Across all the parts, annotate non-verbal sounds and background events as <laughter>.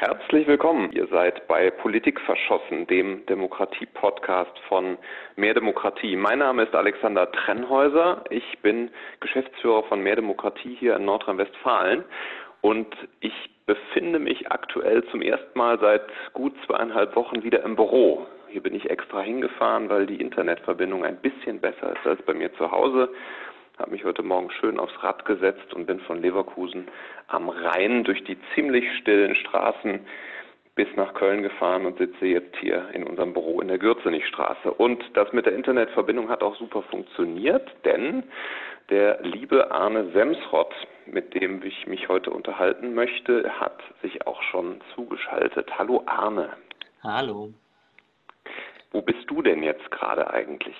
Herzlich willkommen. Ihr seid bei Politik verschossen, dem Demokratie-Podcast von Mehr Demokratie. Mein Name ist Alexander Trennhäuser. Ich bin Geschäftsführer von Mehr Demokratie hier in Nordrhein-Westfalen und ich befinde mich aktuell zum ersten Mal seit gut zweieinhalb Wochen wieder im Büro. Hier bin ich extra hingefahren, weil die Internetverbindung ein bisschen besser ist als bei mir zu Hause habe mich heute Morgen schön aufs Rad gesetzt und bin von Leverkusen am Rhein durch die ziemlich stillen Straßen bis nach Köln gefahren und sitze jetzt hier in unserem Büro in der Gürzenigstraße. Und das mit der Internetverbindung hat auch super funktioniert, denn der liebe Arne Semsrott, mit dem ich mich heute unterhalten möchte, hat sich auch schon zugeschaltet. Hallo Arne. Hallo. Wo bist du denn jetzt gerade eigentlich?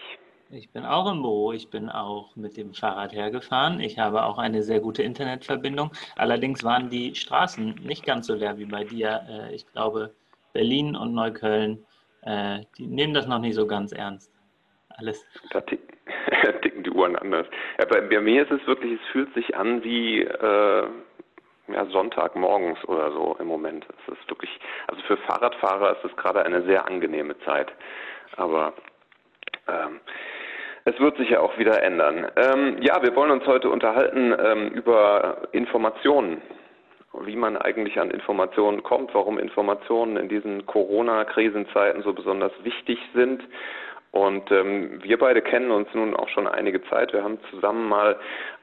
Ich bin auch im Büro. Ich bin auch mit dem Fahrrad hergefahren. Ich habe auch eine sehr gute Internetverbindung. Allerdings waren die Straßen nicht ganz so leer wie bei dir. Äh, ich glaube, Berlin und Neukölln, äh, die nehmen das noch nicht so ganz ernst. Alles. Da <laughs> ticken die Uhren anders. Ja, bei, mir ist es wirklich, es fühlt sich an wie äh, ja, Sonntagmorgens oder so im Moment. Es ist wirklich, also für Fahrradfahrer ist es gerade eine sehr angenehme Zeit. Aber ähm, es wird sich ja auch wieder ändern. Ähm, ja, wir wollen uns heute unterhalten ähm, über Informationen, wie man eigentlich an Informationen kommt, warum Informationen in diesen Corona-Krisenzeiten so besonders wichtig sind und ähm, wir beide kennen uns nun auch schon einige Zeit. Wir haben zusammen mal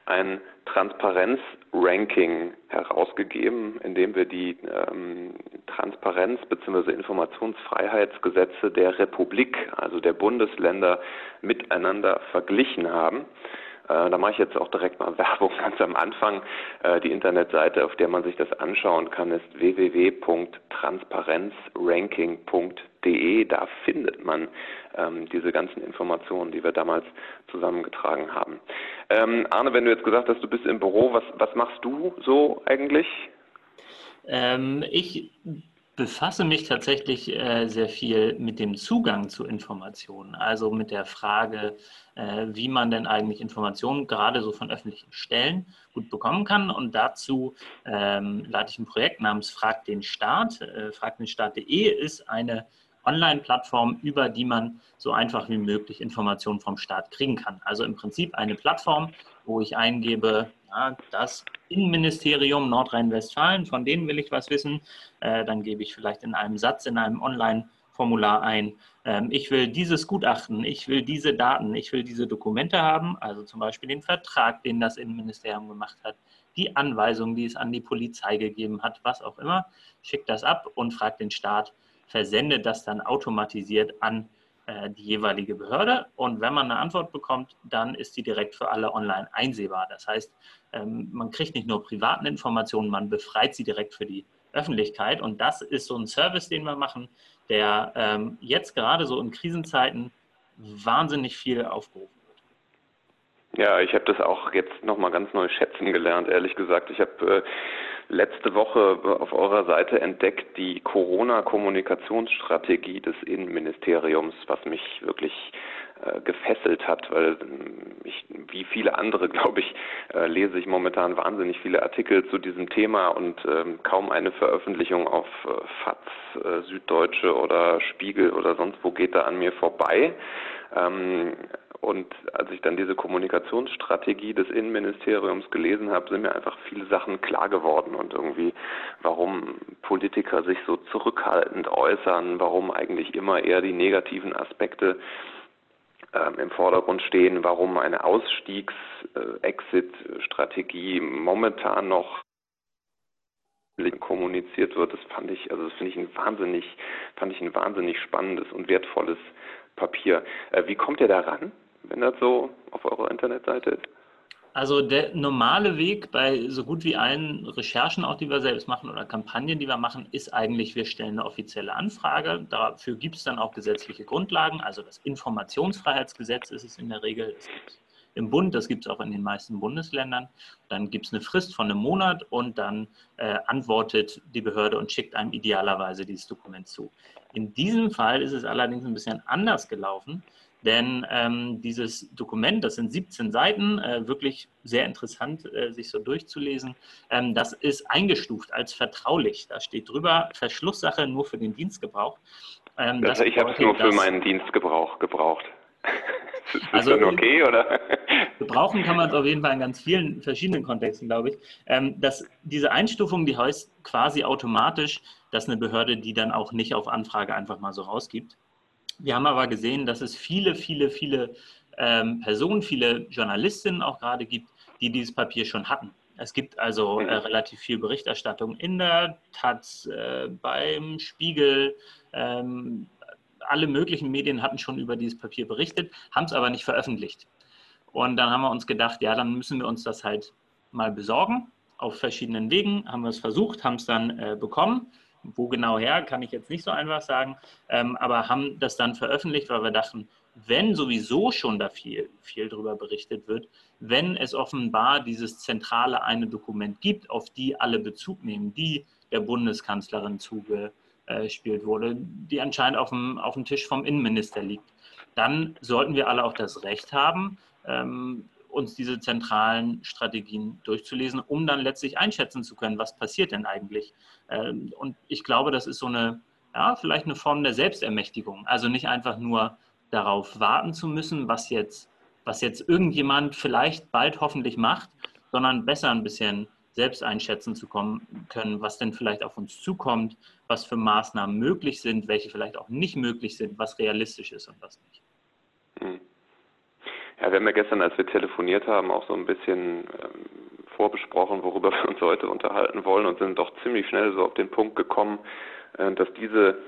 ein Transparenz-Ranking herausgegeben, in dem wir die ähm, Transparenz- bzw. Informationsfreiheitsgesetze der Republik, also der Bundesländer, miteinander verglichen haben. Äh, da mache ich jetzt auch direkt mal <laughs> Werbung ganz am Anfang. Äh, die Internetseite, auf der man sich das anschauen kann, ist www.transparenzranking.de. Da findet man ähm, diese ganzen Informationen, die wir damals zusammengetragen haben. Ähm, Arne, wenn du jetzt gesagt hast, du bist im Büro, was, was machst du so eigentlich? Ähm, ich befasse mich tatsächlich äh, sehr viel mit dem Zugang zu Informationen, also mit der Frage, äh, wie man denn eigentlich Informationen gerade so von öffentlichen Stellen gut bekommen kann. Und dazu ähm, leite ich ein Projekt namens Frag den Staat. Äh, fragdenstaat.de ist eine Online-Plattform, über die man so einfach wie möglich Informationen vom Staat kriegen kann. Also im Prinzip eine Plattform, wo ich eingebe, ja, das Innenministerium Nordrhein-Westfalen, von denen will ich was wissen. Äh, dann gebe ich vielleicht in einem Satz in einem Online-Formular ein, ähm, ich will dieses Gutachten, ich will diese Daten, ich will diese Dokumente haben, also zum Beispiel den Vertrag, den das Innenministerium gemacht hat, die Anweisung, die es an die Polizei gegeben hat, was auch immer, schickt das ab und fragt den Staat, versendet das dann automatisiert an äh, die jeweilige Behörde. Und wenn man eine Antwort bekommt, dann ist die direkt für alle online einsehbar. Das heißt, ähm, man kriegt nicht nur privaten Informationen, man befreit sie direkt für die Öffentlichkeit. Und das ist so ein Service, den wir machen, der ähm, jetzt gerade so in Krisenzeiten wahnsinnig viel aufgerufen wird. Ja, ich habe das auch jetzt nochmal ganz neu schätzen gelernt, ehrlich gesagt. Ich habe äh, letzte Woche auf eurer Seite entdeckt die Corona-Kommunikationsstrategie des Innenministeriums, was mich wirklich äh, gefesselt hat, weil ähm, ich, wie viele andere, <laughs> glaube ich, äh, lese ich momentan wahnsinnig viele Artikel zu diesem Thema und ähm, kaum eine Veröffentlichung auf äh, äh, Süddeutsche oder Spiegel oder sonst wo geht da an mir vorbei. Ähm, und als ich dann diese Kommunikationsstrategie des Innenministeriums gelesen habe, sind mir einfach viele Sachen klar geworden und irgendwie, warum Politiker sich so zurückhaltend äußern, warum eigentlich immer eher die negativen Aspekte ähm, im Vordergrund stehen, warum eine Ausstiegs-Exit-Strategie momentan noch kommuniziert wird, das fand ich, also das finde ich ein wahnsinnig, fand ich ein wahnsinnig spannendes und wertvolles Papier. Äh, wie kommt ihr da ran? wenn das so auf eurer Internetseite ist? Also der normale Weg bei so gut wie allen Recherchen, auch die wir selbst machen oder Kampagnen, die wir machen, ist eigentlich, wir stellen eine offizielle Anfrage. Dafür gibt es dann auch gesetzliche Grundlagen. Also das Informationsfreiheitsgesetz ist es in der Regel. Es gibt im Bund, das gibt es auch in den meisten Bundesländern. Dann gibt es eine Frist von einem Monat und dann äh, antwortet die Behörde und schickt einem idealerweise dieses Dokument zu. In diesem Fall ist es allerdings ein bisschen anders gelaufen Denn ähm, dieses Dokument, das sind 17 Seiten, äh, wirklich sehr interessant, äh, sich so durchzulesen, ähm, das ist eingestuft als vertraulich. Da steht drüber Verschlusssache nur für den Dienstgebrauch. Ähm, das, ich habe es nur für meinen Dienstgebrauch gebraucht. <laughs> ist das also, dann okay, oder? Gebrauchen kann man es auf jeden Fall in ganz vielen verschiedenen Kontexten, glaube ich. Ähm, dass diese Einstufung, die heißt quasi automatisch, dass eine Behörde die dann auch nicht auf Anfrage einfach mal so rausgibt. Wir haben aber gesehen, dass es viele, viele, viele ähm, Personen, viele Journalistinnen auch gerade gibt, die dieses Papier schon hatten. Es gibt also äh, mhm. relativ viel Berichterstattung in der Taz, äh, beim Spiegel. Ähm, alle möglichen Medien hatten schon über dieses Papier berichtet, haben es aber nicht veröffentlicht. Und dann haben wir uns gedacht, ja, dann müssen wir uns das halt mal besorgen. Auf verschiedenen Wegen haben wir es versucht, haben es dann äh, bekommen wo genau her, kann ich jetzt nicht so einfach sagen, ähm, aber haben das dann veröffentlicht, weil wir dachten, wenn sowieso schon da viel, viel drüber berichtet wird, wenn es offenbar dieses zentrale eine Dokument gibt, auf die alle Bezug nehmen, die der Bundeskanzlerin zugespielt wurde, die anscheinend auf dem, auf dem Tisch vom Innenminister liegt, dann sollten wir alle auch das Recht haben, ähm, uns diese zentralen Strategien durchzulesen, um dann letztlich einschätzen zu können, was passiert denn eigentlich. Ähm, und ich glaube, das ist so eine, ja, vielleicht eine Form der Selbstermächtigung. Also nicht einfach nur darauf warten zu müssen, was jetzt, was jetzt irgendjemand vielleicht bald hoffentlich macht, sondern besser ein bisschen selbst einschätzen zu kommen, können, was denn vielleicht auf uns zukommt, was für Maßnahmen möglich sind, welche vielleicht auch nicht möglich sind, was realistisch ist und was nicht. Hm. Ja, wir haben ja gestern, als wir telefoniert haben, auch so ein bisschen ähm, vorbesprochen, worüber <laughs> wir uns heute unterhalten wollen und sind doch ziemlich schnell so auf den Punkt gekommen, äh, dass diese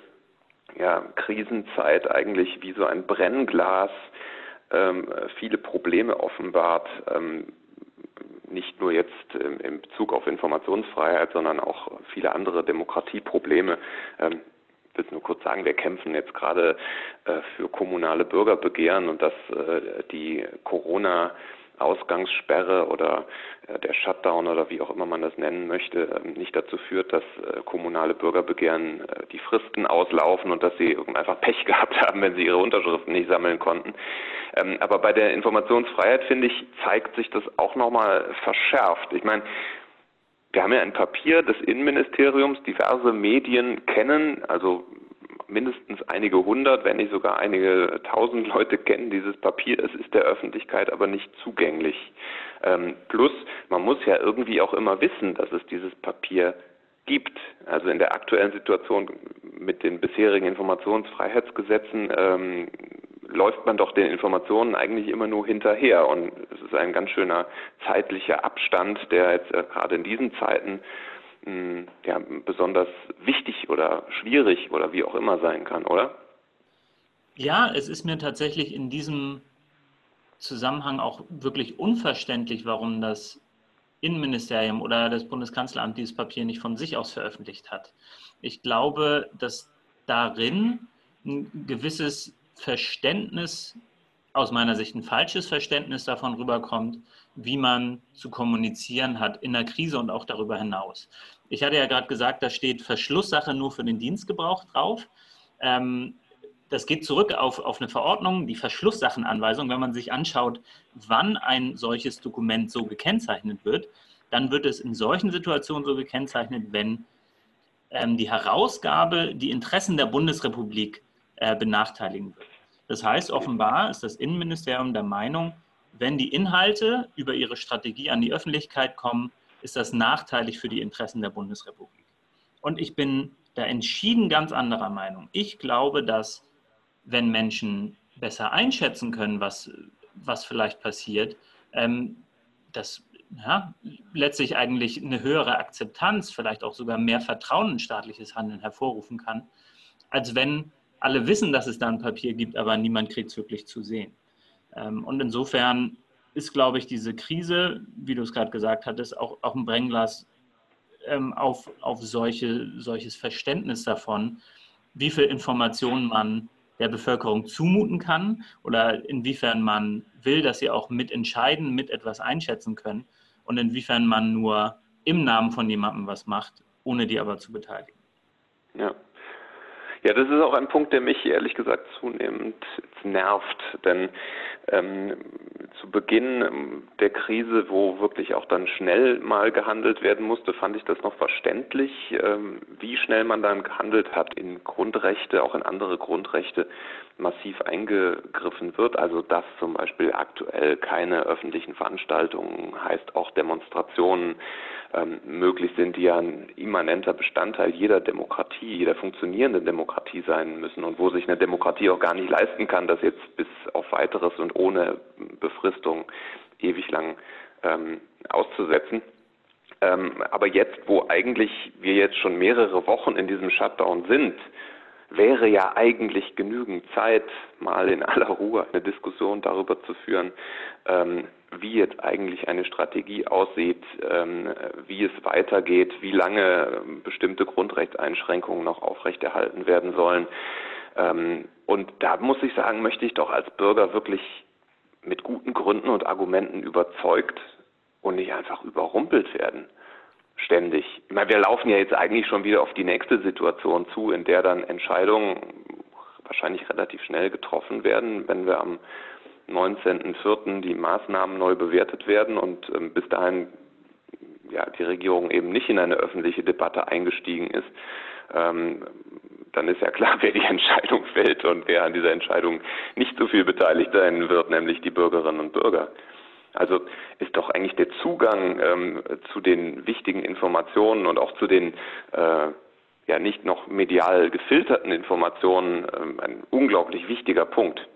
ja, Krisenzeit eigentlich wie so ein Brennglas ähm, viele Probleme offenbart, ähm, nicht nur jetzt ähm, in Bezug auf Informationsfreiheit, sondern auch viele andere Demokratieprobleme. Will nur kurz sagen, wir kämpfen jetzt gerade äh, für kommunale Bürgerbegehren und dass äh, die Corona Ausgangssperre oder äh, der Shutdown oder wie auch immer man das nennen möchte, äh, nicht dazu führt, dass äh, kommunale Bürgerbegehren äh, die Fristen auslaufen und dass sie einfach Pech <laughs> gehabt haben, wenn sie ihre Unterschriften nicht sammeln konnten. Ähm, aber bei der Informationsfreiheit, finde ich, zeigt sich das auch nochmal verschärft. Ich meine, wir haben ja ein Papier des Innenministeriums, diverse Medien kennen, also mindestens einige hundert, wenn nicht sogar einige tausend Leute kennen dieses Papier. Es ist der Öffentlichkeit aber nicht zugänglich. Ähm, plus, man muss ja irgendwie auch immer wissen, dass es dieses Papier gibt. Also in der aktuellen Situation mit den bisherigen Informationsfreiheitsgesetzen ähm, läuft man doch den Informationen eigentlich immer nur hinterher. Und es ist ein ganz schöner zeitlicher Abstand, der jetzt äh, gerade in diesen Zeiten hm, ja, besonders wichtig oder schwierig oder wie auch immer sein kann, oder? Ja, es ist mir tatsächlich in diesem Zusammenhang auch wirklich unverständlich, warum das Innenministerium oder das Bundeskanzleramt dieses Papier nicht von sich aus veröffentlicht hat. Ich glaube, dass darin ein gewisses Verständnis, aus meiner Sicht ein falsches Verständnis davon rüberkommt, wie man zu kommunizieren hat in der Krise und auch darüber hinaus. Ich hatte ja gerade gesagt, da steht Verschlusssache nur für den Dienstgebrauch drauf. Ähm, das geht zurück auf, auf eine Verordnung, die Verschlusssachenanweisung. Wenn man sich anschaut, wann ein solches Dokument so gekennzeichnet wird, dann wird es in solchen Situationen so gekennzeichnet, wenn ähm, die Herausgabe die Interessen der Bundesrepublik äh, benachteiligen wird. Das heißt, offenbar ist das Innenministerium der Meinung, wenn die Inhalte über ihre Strategie an die Öffentlichkeit kommen, ist das nachteilig für die Interessen der Bundesrepublik. Und ich bin da entschieden ganz anderer Meinung. Ich glaube, dass wenn Menschen besser einschätzen können, was, was vielleicht passiert, ähm, das ja, letztlich eigentlich eine höhere Akzeptanz, vielleicht auch sogar mehr Vertrauen in staatliches Handeln hervorrufen kann, als wenn alle wissen, dass es da ein Papier gibt, aber niemand kriegt es wirklich zu sehen. Ähm, und insofern ist, glaube ich, diese Krise, wie du es gerade gesagt hattest, auch, auch ein Brennglas ähm, auf, auf solche, solches Verständnis davon, wie viel Informationen man der Bevölkerung zumuten kann oder inwiefern man will, dass sie auch mitentscheiden, mit etwas einschätzen können und inwiefern man nur im Namen von jemandem was macht, ohne die aber zu beteiligen. Ja. Ja, das ist auch ein Punkt, der mich ehrlich gesagt zunehmend nervt, denn ähm, zu Beginn der Krise, wo wirklich auch dann schnell mal gehandelt werden musste, fand ich das noch verständlich, ähm, wie schnell man dann gehandelt hat, in Grundrechte, auch in andere Grundrechte massiv eingegriffen wird. Also dass zum Beispiel aktuell keine öffentlichen Veranstaltungen, heißt auch Demonstrationen ähm, möglich sind, die ja ein immanenter Bestandteil jeder Demokratie, jeder funktionierenden Demokratie sein müssen und wo sich eine Demokratie auch gar nicht leisten kann, das jetzt bis auf weiteres und ohne Befristung ewig lang ähm, auszusetzen. Ähm, aber jetzt, wo eigentlich wir jetzt schon mehrere Wochen in diesem Shutdown sind, wäre ja eigentlich genügend Zeit, mal in aller Ruhe eine Diskussion darüber zu führen, ähm, wie jetzt eigentlich eine Strategie aussieht, ähm, wie es weitergeht, wie lange bestimmte Grundrechtseinschränkungen noch aufrechterhalten werden sollen. Ähm, und da muss ich sagen, möchte ich doch als Bürger wirklich mit guten Gründen und Argumenten überzeugt und nicht einfach überrumpelt werden. Ständig. Meine, wir laufen ja jetzt eigentlich schon wieder auf die nächste Situation zu, in der dann Entscheidungen wahrscheinlich relativ schnell getroffen werden, wenn wir am 19.04. die Maßnahmen neu bewertet werden und ähm, bis dahin ja, die Regierung eben nicht in eine öffentliche Debatte eingestiegen ist, ähm, dann ist ja klar, <laughs> wer die Entscheidung fällt und wer an dieser Entscheidung nicht so viel beteiligt sein wird, nämlich die Bürgerinnen und Bürger. Also ist doch eigentlich der Zugang ähm, zu den wichtigen Informationen und auch zu den äh, ja nicht noch medial gefilterten Informationen ähm, ein unglaublich wichtiger Punkt.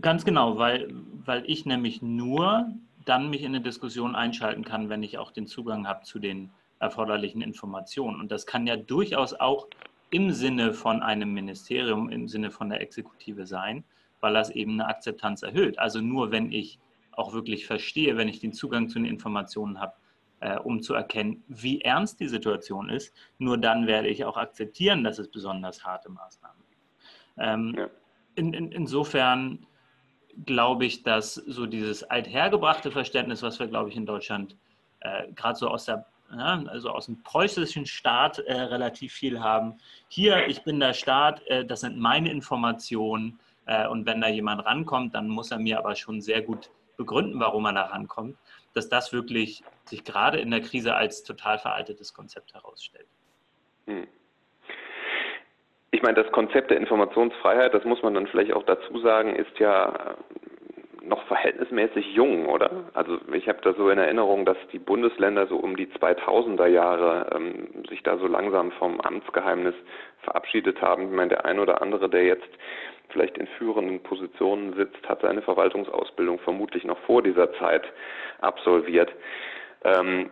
Ganz genau, weil, weil ich nämlich nur dann mich in eine Diskussion einschalten kann, wenn ich auch den Zugang habe zu den erforderlichen Informationen. Und das kann ja durchaus auch im Sinne von einem Ministerium, im Sinne von der Exekutive sein, weil das eben eine Akzeptanz erhöht. Also nur wenn ich auch wirklich verstehe, wenn ich den Zugang zu den Informationen habe, äh, um zu erkennen, wie ernst die Situation ist, nur dann werde ich auch akzeptieren, dass es besonders harte Maßnahmen gibt. Ähm, ja in, in, insofern glaube ich, dass so dieses althergebrachte Verständnis, was wir, glaube ich, in Deutschland äh, gerade so aus der ja, also aus dem preußischen Staat äh, relativ viel haben. Hier, ich bin der Staat, äh, das sind meine Informationen äh, und wenn da jemand rankommt, dann muss er mir aber schon sehr gut begründen, warum er da rankommt, dass das wirklich sich gerade in der Krise als total veraltetes Konzept herausstellt. Hm. Ich meine, das Konzept der Informationsfreiheit, das muss man dann vielleicht auch dazu sagen, ist ja äh, noch verhältnismäßig jung, oder? Also ich habe da so in Erinnerung, dass die Bundesländer so um die 2000er Jahre ähm, sich da so langsam vom Amtsgeheimnis verabschiedet haben. Ich meine, der ein oder andere, der jetzt vielleicht in führenden Positionen sitzt, hat seine Verwaltungsausbildung vermutlich noch vor dieser Zeit absolviert. Ähm,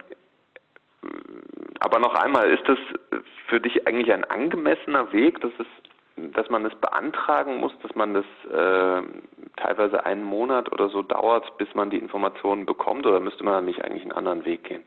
aber noch einmal, ist das für dich eigentlich ein angemessener Weg, dass, es, dass man es beantragen muss, dass man das äh, teilweise einen Monat oder so dauert, bis man die Informationen bekommt, oder müsste man nicht eigentlich einen anderen Weg gehen?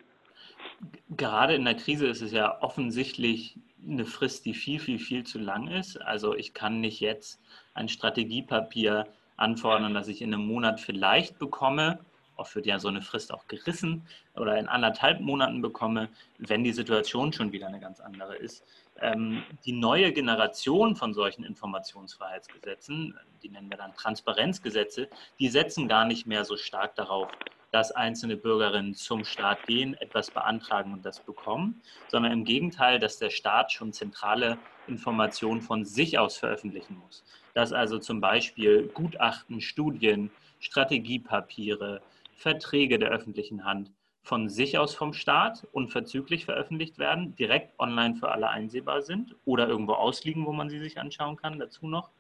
Gerade in der Krise ist es ja offensichtlich eine Frist, die viel, viel, viel zu lang ist. Also ich kann nicht jetzt ein Strategiepapier anfordern, das ich in einem Monat vielleicht bekomme oft wird ja so eine Frist auch gerissen oder in anderthalb Monaten bekomme, wenn die Situation schon wieder eine ganz andere ist. Ähm, die neue Generation von solchen Informationsfreiheitsgesetzen, die nennen wir dann Transparenzgesetze, die setzen gar nicht mehr so stark darauf, dass einzelne Bürgerinnen zum Staat gehen, etwas beantragen und das bekommen, sondern im Gegenteil, dass der Staat schon zentrale Informationen von sich aus veröffentlichen muss. Dass also zum Beispiel Gutachten, Studien, Strategiepapiere, Verträge der öffentlichen Hand von sich aus vom Staat unverzüglich veröffentlicht werden, direkt online für alle einsehbar sind oder irgendwo ausliegen, wo man sie sich anschauen kann, dazu noch.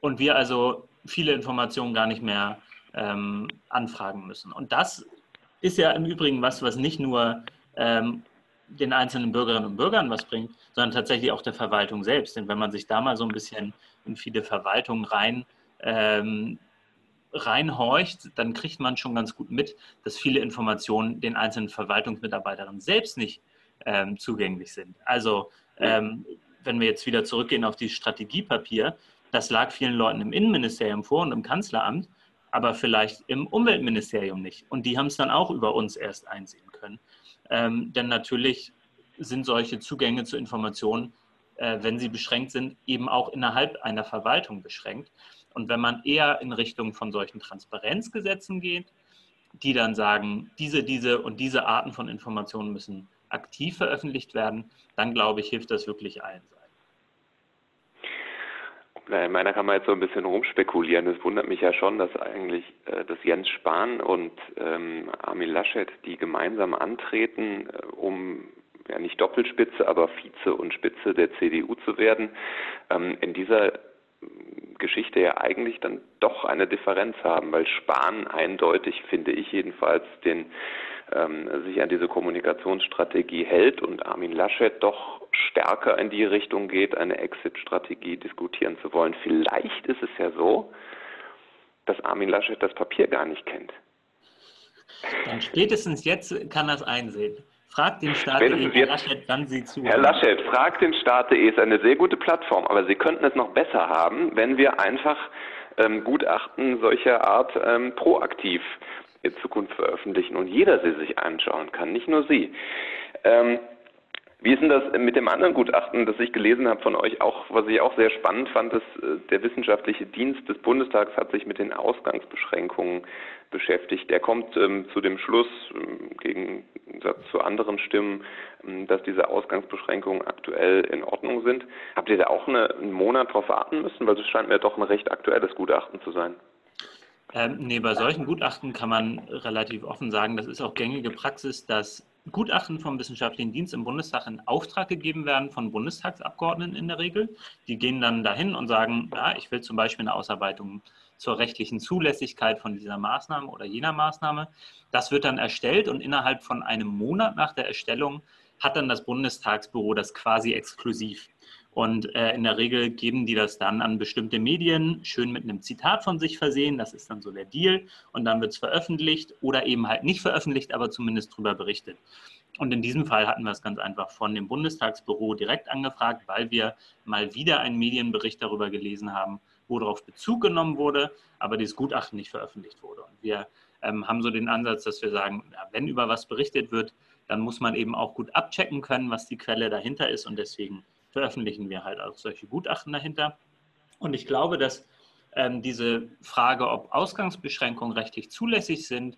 Und wir also viele Informationen gar nicht mehr ähm, anfragen müssen. Und das ist ja im Übrigen was, was nicht nur ähm, den einzelnen Bürgerinnen und Bürgern was bringt, sondern tatsächlich auch der Verwaltung selbst. Denn wenn man sich da mal so ein bisschen in viele Verwaltungen rein ähm, reinhorcht, dann kriegt man schon ganz gut mit, dass viele Informationen den einzelnen Verwaltungsmitarbeiterinnen selbst nicht ähm, zugänglich sind. Also ähm, wenn wir jetzt wieder zurückgehen auf dieses Strategiepapier, das lag vielen Leuten im Innenministerium vor und im Kanzleramt, aber vielleicht im Umweltministerium nicht. Und die haben es dann auch über uns erst einsehen können. Ähm, denn natürlich sind solche Zugänge zu Informationen äh, wenn sie beschränkt sind, eben auch innerhalb einer Verwaltung beschränkt. Und wenn man eher in Richtung von solchen Transparenzgesetzen geht, die dann sagen, diese, diese und diese Arten von Informationen müssen aktiv veröffentlicht werden, dann glaube ich, hilft das wirklich allen Seiten. In meiner kann man jetzt so ein bisschen rumspekulieren. Es wundert mich ja schon, dass eigentlich äh, dass Jens Spahn und ähm, Armin Laschet, die gemeinsam antreten, äh, um ja nicht Doppelspitze, aber Vize und Spitze der CDU zu werden, ähm, in dieser Geschichte ja eigentlich dann doch eine Differenz haben, weil Spahn eindeutig, finde ich jedenfalls, den ähm, sich an diese Kommunikationsstrategie hält und Armin Laschet doch stärker in die Richtung geht, eine Exit-Strategie diskutieren zu wollen. Vielleicht ist es ja so, dass Armin Laschet das Papier gar nicht kennt. Dann spätestens jetzt kann er es einsehen. Fragt den Staat Herr Laschet, wann Sie zu. Herr Laschet, fragt den Staat.de ist eine sehr gute Plattform, aber Sie könnten es noch besser haben, wenn wir einfach ähm, Gutachten solcher Art ähm, proaktiv in Zukunft veröffentlichen und jeder sie sich anschauen kann, nicht nur Sie. Ähm, wie ist denn das mit dem anderen Gutachten, das ich gelesen habe von euch, auch, was ich auch sehr spannend fand, ist, äh, der wissenschaftliche Dienst des Bundestags hat sich mit den Ausgangsbeschränkungen beschäftigt. Der kommt ähm, zu dem Schluss, im Gegensatz zu anderen Stimmen, ähm, dass diese Ausgangsbeschränkungen aktuell in Ordnung sind. Habt ihr da auch eine, einen Monat drauf warten müssen? Weil es scheint mir doch ein recht aktuelles Gutachten zu sein. Ähm, nee, bei solchen Gutachten kann man relativ offen sagen, das ist auch gängige Praxis, dass Gutachten vom Wissenschaftlichen Dienst im Bundestag in Auftrag gegeben werden von Bundestagsabgeordneten in der Regel. Die gehen dann dahin und sagen, ja, ich will zum Beispiel eine Ausarbeitung zur rechtlichen Zulässigkeit von dieser Maßnahme oder jener Maßnahme. Das wird dann erstellt und innerhalb von einem Monat nach der Erstellung hat dann das Bundestagsbüro das quasi exklusiv. Und äh, in der Regel geben die das dann an bestimmte Medien, schön mit einem Zitat von sich versehen, das ist dann so der Deal. Und dann wird es veröffentlicht oder eben halt nicht veröffentlicht, aber zumindest darüber berichtet. Und in diesem Fall hatten wir es ganz einfach von dem Bundestagsbüro direkt angefragt, weil wir mal wieder einen Medienbericht darüber gelesen haben, wo darauf Bezug genommen wurde, aber dieses Gutachten nicht veröffentlicht wurde. Und wir ähm, haben so den Ansatz, dass wir sagen, ja, wenn über was berichtet wird, dann muss man eben auch gut abchecken können, was die Quelle dahinter ist. Und deswegen veröffentlichen wir halt auch solche Gutachten dahinter. Und ich glaube, dass ähm, diese Frage, ob Ausgangsbeschränkungen rechtlich zulässig sind,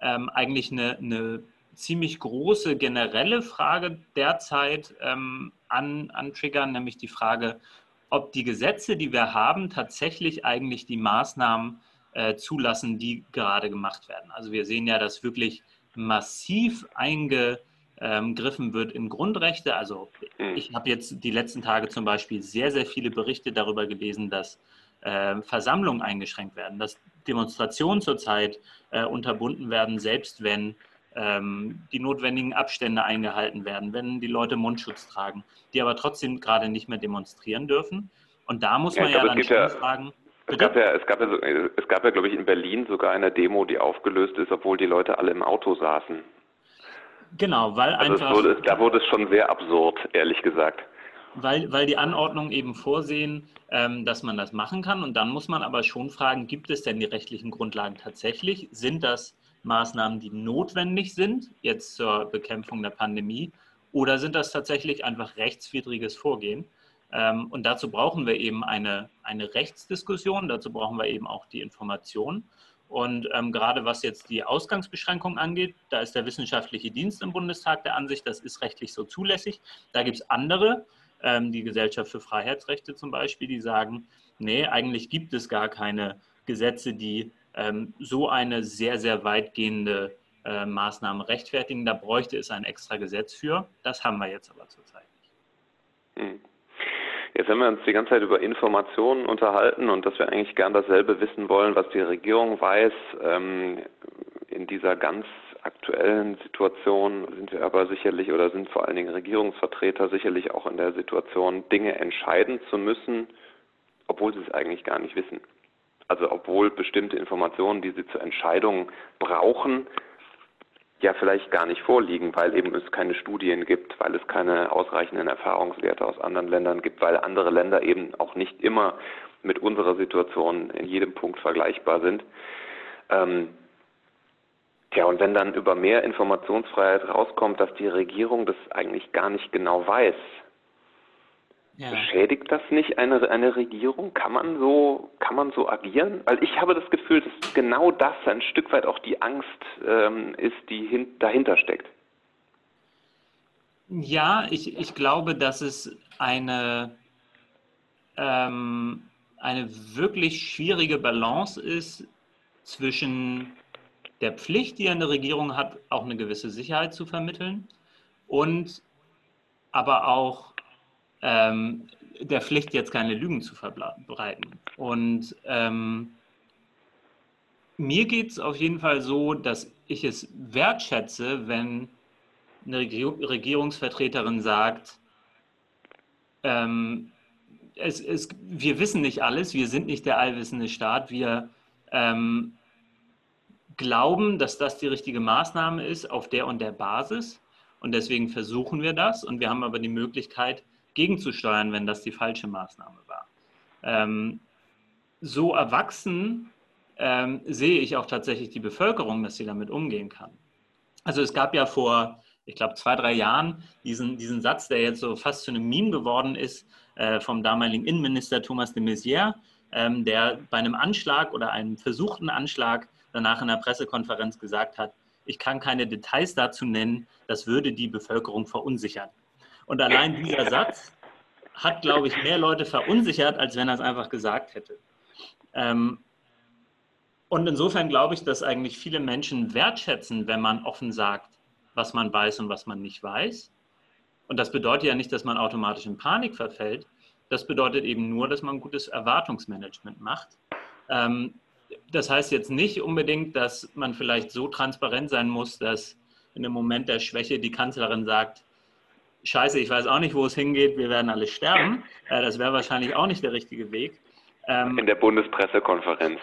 ähm, eigentlich eine, eine, ziemlich große generelle Frage derzeit ähm, an, antriggern, nämlich die Frage, ob die Gesetze, die wir haben, tatsächlich eigentlich die Maßnahmen äh, zulassen, die gerade gemacht werden. Also wir sehen ja, dass wirklich massiv einge ähm, griffen wird in Grundrechte. Also hm. ich habe jetzt die letzten Tage zum Beispiel sehr, sehr viele Berichte darüber gelesen, dass äh, Versammlungen eingeschränkt werden, dass Demonstrationen zurzeit äh, unterbunden werden, selbst wenn ähm, die notwendigen Abstände eingehalten werden, wenn die Leute Mundschutz tragen, die aber trotzdem gerade nicht mehr demonstrieren dürfen. Und da muss man ja, glaube, ja dann schon ja, fragen. Es gab, ja, es, gab ja, es gab ja, glaube ich, in Berlin sogar eine Demo, die aufgelöst ist, obwohl die Leute alle im Auto saßen. Genau, weil also einfach. Wurde, da wurde es schon sehr absurd, ehrlich gesagt. Weil, weil die Anordnungen eben vorsehen, ähm, dass man das machen kann. Und dann muss man aber schon fragen, gibt es denn die rechtlichen Grundlagen tatsächlich? Sind das Maßnahmen, die notwendig sind, jetzt zur Bekämpfung der Pandemie? Oder sind das tatsächlich einfach rechtswidriges Vorgehen? Ähm, und dazu brauchen wir eben eine, eine Rechtsdiskussion, dazu brauchen wir eben auch die Information. Und ähm, gerade was jetzt die Ausgangsbeschränkung angeht, da ist der wissenschaftliche Dienst im Bundestag der Ansicht, das ist rechtlich so zulässig. Da gibt es andere, ähm, die Gesellschaft für Freiheitsrechte zum Beispiel, die sagen, nee, eigentlich gibt es gar keine Gesetze, die ähm, so eine sehr, sehr weitgehende äh, Maßnahme rechtfertigen. Da bräuchte es ein extra Gesetz für. Das haben wir jetzt aber zurzeit nicht. Hm. Jetzt haben wir uns die ganze Zeit über Informationen unterhalten und dass wir eigentlich gern dasselbe wissen wollen, was die Regierung weiß. Ähm, in dieser ganz aktuellen Situation sind wir aber sicherlich oder sind vor allen Dingen Regierungsvertreter sicherlich auch in der Situation, Dinge entscheiden zu müssen, obwohl sie es eigentlich gar nicht wissen. Also obwohl bestimmte Informationen, die sie zur Entscheidung brauchen, ja vielleicht gar nicht vorliegen, weil eben es keine Studien gibt, weil es keine ausreichenden Erfahrungswerte aus anderen Ländern gibt, weil andere Länder eben auch nicht immer mit unserer Situation in jedem Punkt vergleichbar sind. Ähm, Tja, und wenn dann über mehr Informationsfreiheit rauskommt, dass die Regierung das eigentlich gar nicht genau weiß, Ja. Beschädigt das nicht eine, eine Regierung? Kann man, so, kann man so agieren? Weil ich habe das Gefühl, dass genau das ein Stück weit auch die Angst ähm, ist, die hin, dahinter steckt. Ja, ich, ich glaube, dass es eine, ähm, eine wirklich schwierige Balance ist zwischen der Pflicht, die eine Regierung hat, auch eine gewisse Sicherheit zu vermitteln und aber auch ähm, der Pflicht, jetzt keine Lügen zu verbreiten. Und ähm, mir geht es auf jeden Fall so, dass ich es wertschätze, wenn eine Regierungsvertreterin sagt, ähm, es, es, wir wissen nicht alles, wir sind nicht der allwissende Staat, wir ähm, glauben, dass das die richtige Maßnahme ist auf der und der Basis und deswegen versuchen wir das und wir haben aber die Möglichkeit, gegenzusteuern, wenn das die falsche Maßnahme war. Ähm, so erwachsen ähm, sehe ich auch tatsächlich die Bevölkerung, dass sie damit umgehen kann. Also es gab ja vor, ich glaube, zwei, drei Jahren diesen, diesen Satz, der jetzt so fast zu einem Meme geworden ist, äh, vom damaligen Innenminister Thomas de Maizière, ähm, der bei einem Anschlag oder einem versuchten Anschlag danach in der Pressekonferenz gesagt hat, ich kann keine Details dazu nennen, das würde die Bevölkerung verunsichern. Und allein dieser Satz hat, glaube ich, mehr Leute verunsichert, als wenn er es einfach gesagt hätte. Ähm, und insofern glaube ich, dass eigentlich viele Menschen wertschätzen, wenn man offen sagt, was man weiß und was man nicht weiß. Und das bedeutet ja nicht, dass man automatisch in Panik verfällt. Das bedeutet eben nur, dass man gutes Erwartungsmanagement macht. Ähm, das heißt jetzt nicht unbedingt, dass man vielleicht so transparent sein muss, dass in einem Moment der Schwäche die Kanzlerin sagt, scheiße, ich weiß auch nicht, wo es hingeht, wir werden alle sterben. Äh, das wäre wahrscheinlich auch nicht der richtige Weg. Ähm, in der Bundespressekonferenz.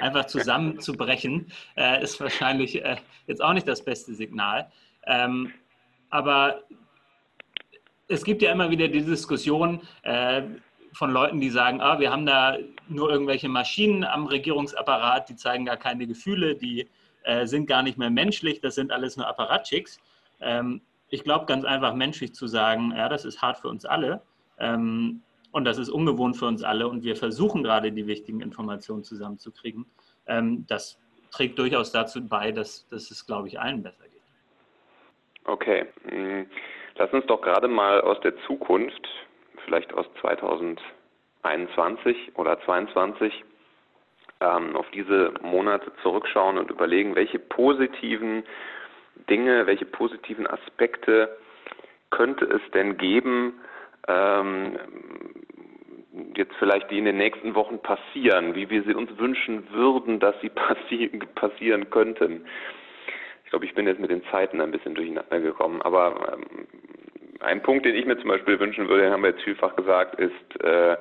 Einfach zusammenzubrechen, äh, ist wahrscheinlich äh, jetzt auch nicht das beste Signal. Ähm, aber es gibt ja immer wieder die Diskussion von Leuten, die sagen, ah, wir haben da nur irgendwelche Maschinen am Regierungsapparat, die zeigen gar keine Gefühle, die sind gar nicht mehr menschlich, das sind alles nur Apparatschicks. Ich glaube ganz einfach menschlich zu sagen, ja, das ist hart für uns alle ähm, und das ist ungewohnt für uns alle und wir versuchen gerade die wichtigen Informationen zusammenzukriegen. Ähm, das trägt durchaus dazu bei, dass, dass es, glaube ich, allen besser geht. Okay, hm. lass uns doch gerade mal aus der Zukunft, vielleicht aus 2021 oder 2022, ähm, auf diese Monate zurückschauen und überlegen, welche positiven Dinge, welche positiven Aspekte könnte es denn geben, ähm, jetzt vielleicht die in den nächsten Wochen passieren, wie wir sie uns wünschen würden, dass sie <laughs> passi passieren könnten. Ich glaube, ich bin jetzt mit den Zeiten ein bisschen durcheinander gekommen, aber ähm, ein Punkt, den ich mir zum Beispiel wünschen würde, den haben wir jetzt vielfach gesagt, ist äh,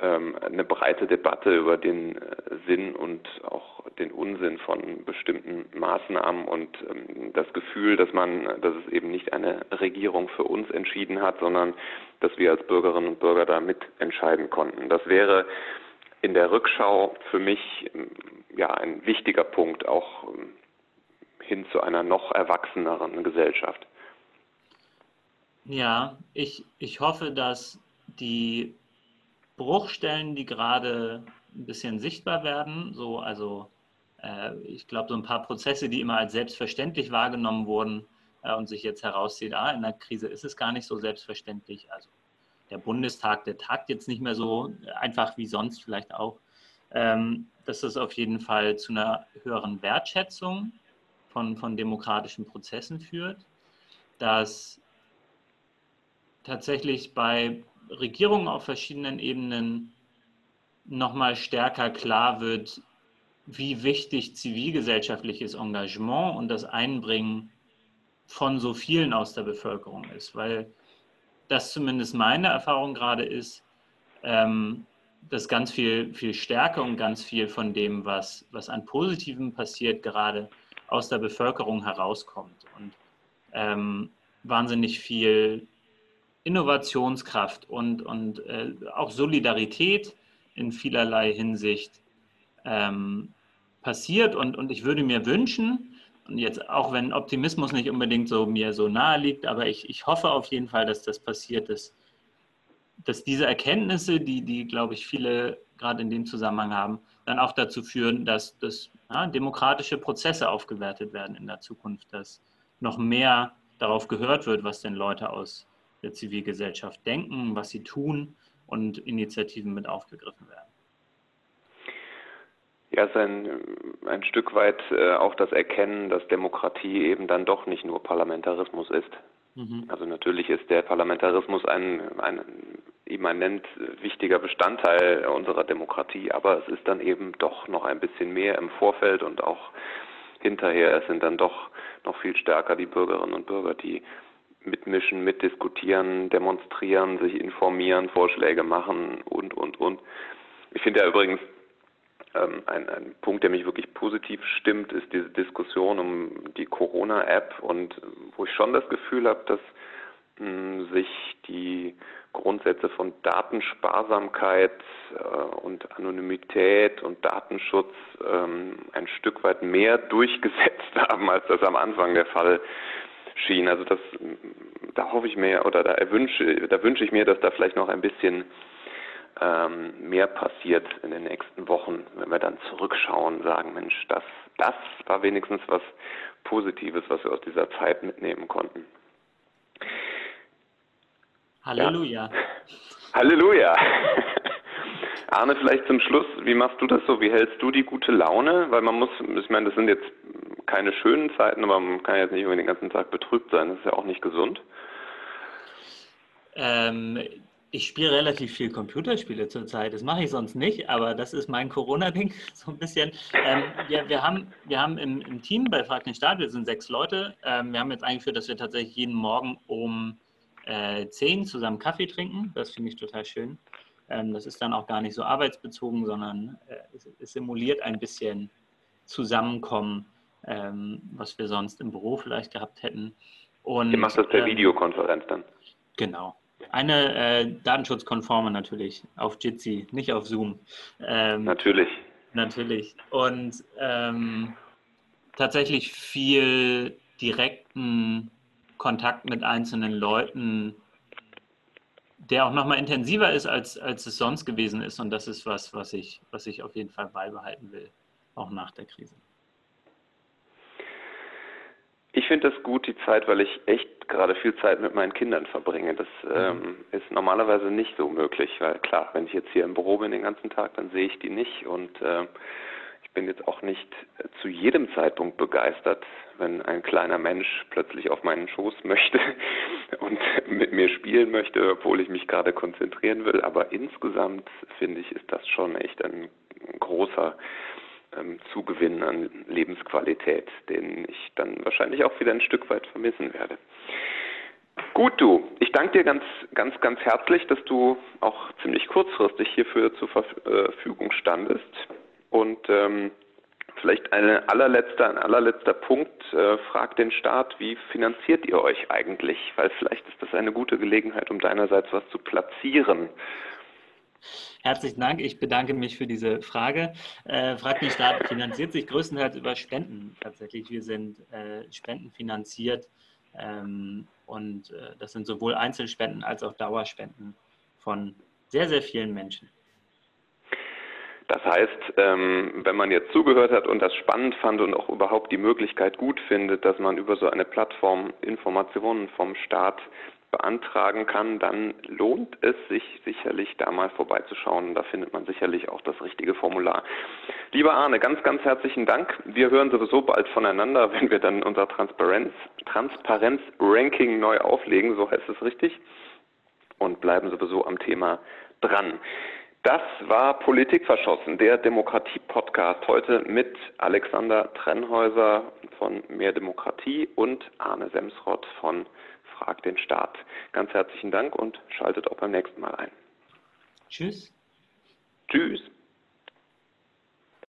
ähm, eine breite Debatte über den äh, Sinn und auch den Unsinn von bestimmten Maßnahmen und ähm, das Gefühl, dass man, dass es eben nicht eine Regierung für uns entschieden hat, sondern dass wir als Bürgerinnen und Bürger da mitentscheiden konnten. Das wäre in der Rückschau für mich ähm, ja ein wichtiger Punkt, auch hin zu einer noch erwachseneren Gesellschaft. Ja, ich, ich hoffe, dass die Bruchstellen, die gerade ein bisschen sichtbar werden. So, also ich glaube, so ein paar Prozesse, die immer als selbstverständlich wahrgenommen wurden äh, und sich jetzt herauszieht, ah, in der Krise ist es gar nicht so selbstverständlich. Also der Bundestag, der tagt jetzt nicht mehr so einfach wie sonst vielleicht auch. Ähm, dass das auf jeden Fall zu einer höheren Wertschätzung von, von demokratischen Prozessen führt, dass tatsächlich bei Regierungen auf verschiedenen Ebenen nochmal stärker klar wird, wie wichtig zivilgesellschaftliches Engagement und das Einbringen von so vielen aus der Bevölkerung ist, weil das zumindest meine Erfahrung gerade ist, ähm, dass ganz viel, viel Stärke und ganz viel von dem, was, was an Positivem passiert, gerade aus der Bevölkerung herauskommt. Und ähm, wahnsinnig viel Innovationskraft und, und äh, auch Solidarität in vielerlei Hinsicht ähm, passiert. Und, und ich würde mir wünschen, und jetzt auch wenn Optimismus nicht unbedingt so mir so nahe liegt, aber ich, ich hoffe auf jeden Fall, dass das passiert ist, dass diese Erkenntnisse, die, die glaube ich, viele gerade in dem Zusammenhang haben, dann auch dazu führen, dass, dass ja, demokratische Prozesse aufgewertet werden in der Zukunft, dass noch mehr darauf gehört wird, was denn Leute aus der Zivilgesellschaft denken, was sie tun und Initiativen mit aufgegriffen werden. Ja, ist ein, ein Stück weit äh, auch das Erkennen, dass Demokratie eben dann doch nicht nur Parlamentarismus ist. Mhm. Also natürlich ist der Parlamentarismus ein, ein immanent wichtiger Bestandteil unserer Demokratie, aber es ist dann eben doch noch ein bisschen mehr im Vorfeld und auch hinterher. Es sind dann doch noch viel stärker die Bürgerinnen und Bürger, die mitmischen, mitdiskutieren, demonstrieren, sich informieren, Vorschläge machen und, und, und. Ich finde ja übrigens, ein, ein Punkt, der mich wirklich positiv stimmt, ist diese Diskussion um die Corona-App und wo ich schon das Gefühl habe, dass mh, hm, sich die Grundsätze von Datensparsamkeit äh, und Anonymität und Datenschutz ähm, ein Stück weit mehr <laughs> durchgesetzt haben, als das am Anfang der Fall schien. Also das, da hoffe ich mir oder da erwünsche, da wünsche ich mir, dass da vielleicht noch ein bisschen ähm, mehr passiert in den nächsten Wochen, wenn wir dann zurückschauen und sagen, Mensch, das, das war wenigstens was Positives, was wir aus dieser Zeit mitnehmen konnten. Halleluja. Ja. Halleluja. <laughs> Arne, vielleicht zum Schluss, wie machst du das so? Wie hältst du die gute Laune? Weil man muss, ich meine, das sind jetzt keine schönen Zeiten, aber man kann jetzt nicht über den ganzen Tag betrübt sein. Das ist ja auch nicht gesund. Ähm, ich spiele relativ viel Computerspiele zurzeit. Das mache ich sonst nicht, aber das ist mein Corona-Ding <laughs> so ein bisschen. Ähm, wir, wir, haben, wir haben im, im Team bei Frag den Staat, wir sind sechs Leute. Ähm, wir haben jetzt eingeführt, dass wir tatsächlich jeden Morgen um äh, 10 zusammen Kaffee trinken. Das finde ich total schön. Ähm, das ist dann auch gar nicht so arbeitsbezogen, sondern äh, es, es, simuliert ein bisschen Zusammenkommen, ähm, was wir sonst im Büro vielleicht gehabt hätten. Und, Ihr macht das per ähm, Videokonferenz dann? Genau. Eine äh, datenschutzkonforme natürlich, auf Jitsi, nicht auf Zoom. Ähm, natürlich. Natürlich. Und ähm, tatsächlich viel direkten Kontakt mit einzelnen Leuten, der auch nochmal intensiver ist, als, als es sonst gewesen ist. Und das ist was, was ich, was ich auf jeden Fall beibehalten will, auch nach der Krise. Ich finde das gut, die Zeit, weil ich echt gerade viel Zeit mit meinen Kindern verbringe. Das mhm. ähm, ist normalerweise nicht so möglich, weil klar, wenn ich jetzt hier im Büro bin den ganzen Tag, dann sehe ich die nicht und äh, ich bin jetzt auch nicht zu jedem Zeitpunkt begeistert, wenn ein kleiner Mensch plötzlich auf meinen Schoß möchte <laughs> und mit mir spielen möchte, obwohl ich mich gerade konzentrieren will. Aber insgesamt finde ich, ist das schon echt ein großer ähm, Zugewinn an Lebensqualität, den ich dann wahrscheinlich auch wieder ein Stück weit vermissen werde. Gut, du. Ich danke dir ganz, ganz, ganz herzlich, dass du auch ziemlich kurzfristig hierfür zur Verfügung standest. Und ähm, vielleicht eine allerletzter, ein allerletzter Punkt. Äh, fragt den Staat, wie finanziert ihr euch eigentlich? Weil vielleicht ist das eine gute Gelegenheit, um deinerseits was zu platzieren. Herzlichen Dank. Ich bedanke mich für diese Frage. Äh, Frag mich Staat finanziert sich größtenteils über Spenden tatsächlich. Wir sind äh, spendenfinanziert ähm, und äh, das sind sowohl Einzelspenden als auch Dauerspenden von sehr, sehr vielen Menschen. Das heißt, ähm, wenn man jetzt zugehört hat und das spannend fand und auch überhaupt die Möglichkeit gut findet, dass man über so eine Plattform Informationen vom Staat beantragen kann, dann lohnt es sich sicherlich da mal vorbeizuschauen. Da findet man sicherlich auch das richtige Formular. Lieber Arne, ganz, ganz herzlichen Dank. Wir hören sowieso bald voneinander, <laughs> wenn wir dann unser Transparenz, Transparenz-Ranking neu auflegen, so heißt es richtig, und bleiben sowieso am Thema dran. Das war Politik verschossen, der Demokratie-Podcast heute mit Alexander Trennhäuser von Mehr Demokratie und Arne Semsrott von Frag den Staat. Ganz herzlichen Dank und schaltet auch beim nächsten Mal ein. Tschüss. Tschüss.